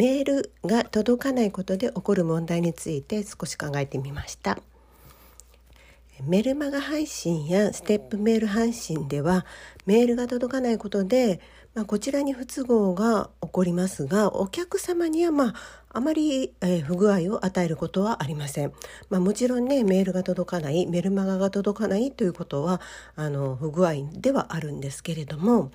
メールが届かないことで起こる問題について少し考えてみましたメルマガ配信やステップメール配信ではメールが届かないことで、まあ、こちらに不都合が起こりますがお客様にはまああまり、え、不具合を与えることはありません。まあ、もちろんねメールが届かないメルマガが届かないということはあの不具合ではあるんですけれども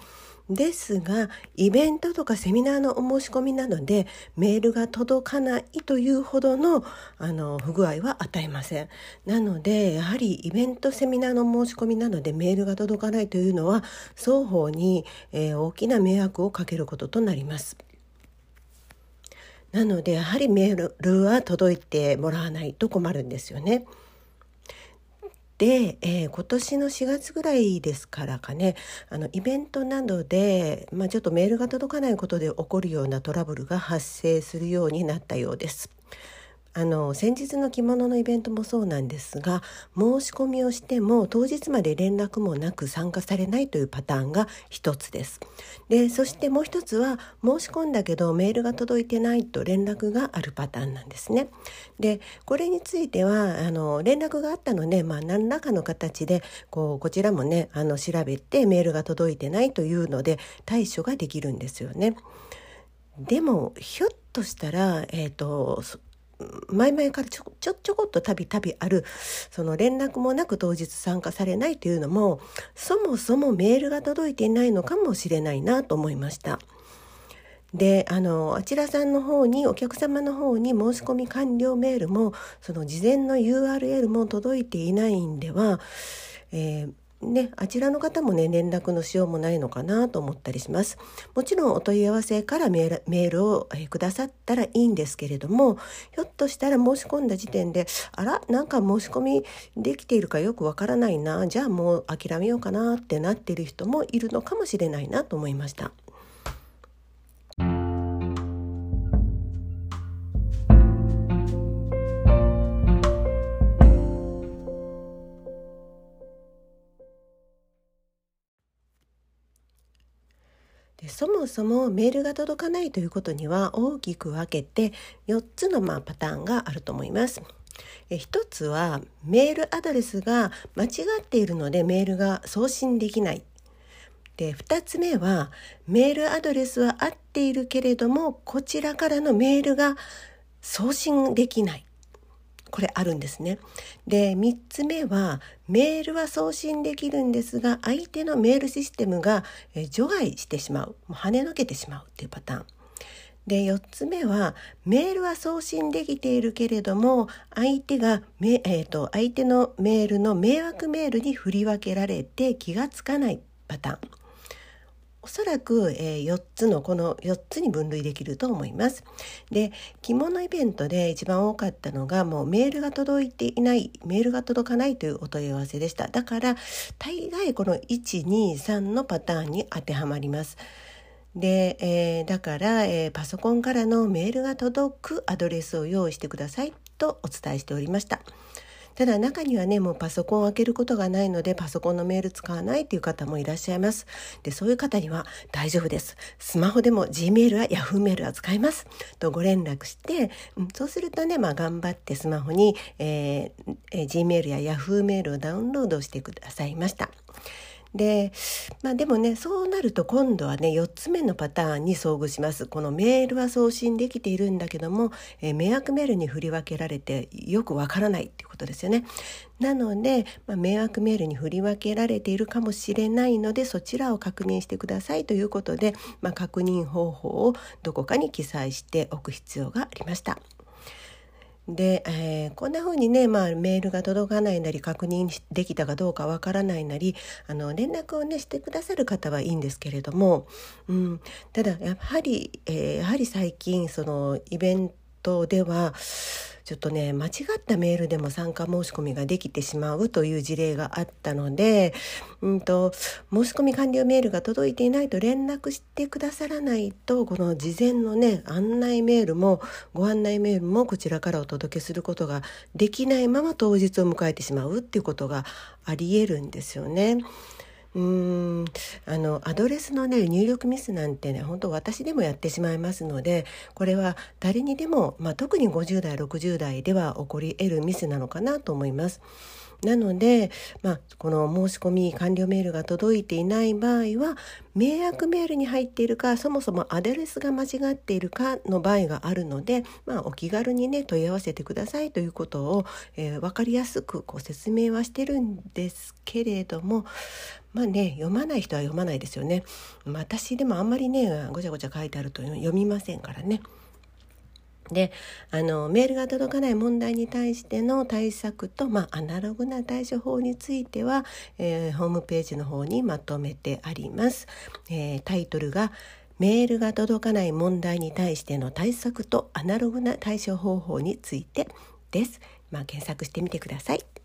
ですがイベントとかセミナーのお申し込みなどでメールが届かないというほどのあの不具合は与えませんなのでやはりイベントセミナーの申し込みなどでメールが届かないというのは双方に、えー、大きな迷惑をかけることとなりますなのでやはりメールは届いてもらわないと困るんですよね。で、えー、今年の4月ぐらいですからかねあのイベントなどで、まあ、ちょっとメールが届かないことで起こるようなトラブルが発生するようになったようです。あの先日の着物のイベントもそうなんですが申し込みをしても当日まで連絡もなく参加されないというパターンが一つです。でそしてもう一つは申し込んだけどメールが届いてないと連絡があるパターンなんですね。でこれについてはあの連絡があったので、まあ、何らかの形でこうこちらもねあの調べてメールが届いてないというので対処ができるんですよね。でもひょっとしたら、えーと前々からちょちょちょこっとたびたびあるその連絡もなく当日参加されないというのもそもそもメールが届いていないのかもしれないなと思いました。であのあちらさんの方にお客様の方に申し込み完了メールもその事前の URL も届いていないんでは、えーね、あちらの方もね連絡のしようもないのかなと思ったりしますもちろんお問い合わせからメールを、えくださったらいいんですけれどもひょっとしたら申し込んだ時点であらなんか申し込みできているかよくわからないなじゃあもう諦めようかなってなっている人もいるのかもしれないなと思いました。そもそもメールが届かないということには大きく分けて4つのまあパターンがあると思います。え1つはメールアドレスが間違っているのでメールが送信できない。で2つ目はメールアドレスは合っているけれどもこちらからのメールが送信できない。これあるんですね。で3つ目はメールは送信できるんですが相手のメールシステムが除外してしまうもう跳ねのけてしまうっていうパターン。で4つ目はメールは送信できているけれども相手がえーと相手のメールの迷惑メールに振り分けられて気がつかないパターン。おそらく、え、4つのこの4つに分類できると思います。で着物イベントで一番多かったのがもうメールが届いていないメールが届かないというお問い合わせでしただから大概この123のパターンに当てはまります。で、えー、だから、えー、パソコンからのメールが届くアドレスを用意してくださいとお伝えしておりました。ただ中にはねもうパソコンを開けることがないのでパソコンのメール使わないっていう方もいらっしゃいます。でそういう方には大丈夫です。スマホでも Gmail や Yahoo メールは使います。とご連絡して、うん、そうするとねまあ頑張ってスマホに、えーえー、Gmail や Yahoo メールをダウンロードしてくださいました。でまあでもねそうなると今度はね4つ目のパターンに遭遇します。このメールは送信できているんだけども、えー、迷惑メールに振り分けられてよくわからない。ことですよね。なので、まあ、迷惑メールに振り分けられているかもしれないのでそちらを確認してくださいということで、まあ、確認方法をどこかに記載しておく必要がありました。で、えー、こんな風にね、まあ、メールが届かないなり確認できたかどうかわからないなりあの連絡をねしてくださる方はいいんですけれども、うん、ただやはり、えー、やはり最近そのイベントではちょっとね間違ったメールでも参加申し込みができてしまうという事例があったので、うんと、申し込み完了メールが届いていないと連絡してくださらないとこの事前のね案内メールもご案内メールもこちらからお届けすることができないまま当日を迎えてしまうっていうことがありえるんですよね。あのアドレスのね入力ミスなんてね本当私でもやってしまいますのでこれは誰にでも、まあ、特に50代60代では起こり得るミスなのかなと思います。なので、まあ、この申し込み完了メールが届いていない場合は迷惑メールに入っているかそもそもアドレスが間違っているかの場合があるので、まあ、お気軽にね問い合わせてくださいということを、えー、分かりやすくこう説明はしてるんですけれどもまあね読まない人は読まないですよね。私でもあんまりねごちゃごちゃ書いてあると読みませんからね。であのメールが届かない問題に対しての対策と、まあ、アナログな対処法については、えー、ホームページの方にまとめてあります。えー、タイトルがメールが届かない問題に対しての対策とアナログな対処方法についてです。まあ、検索してみてください。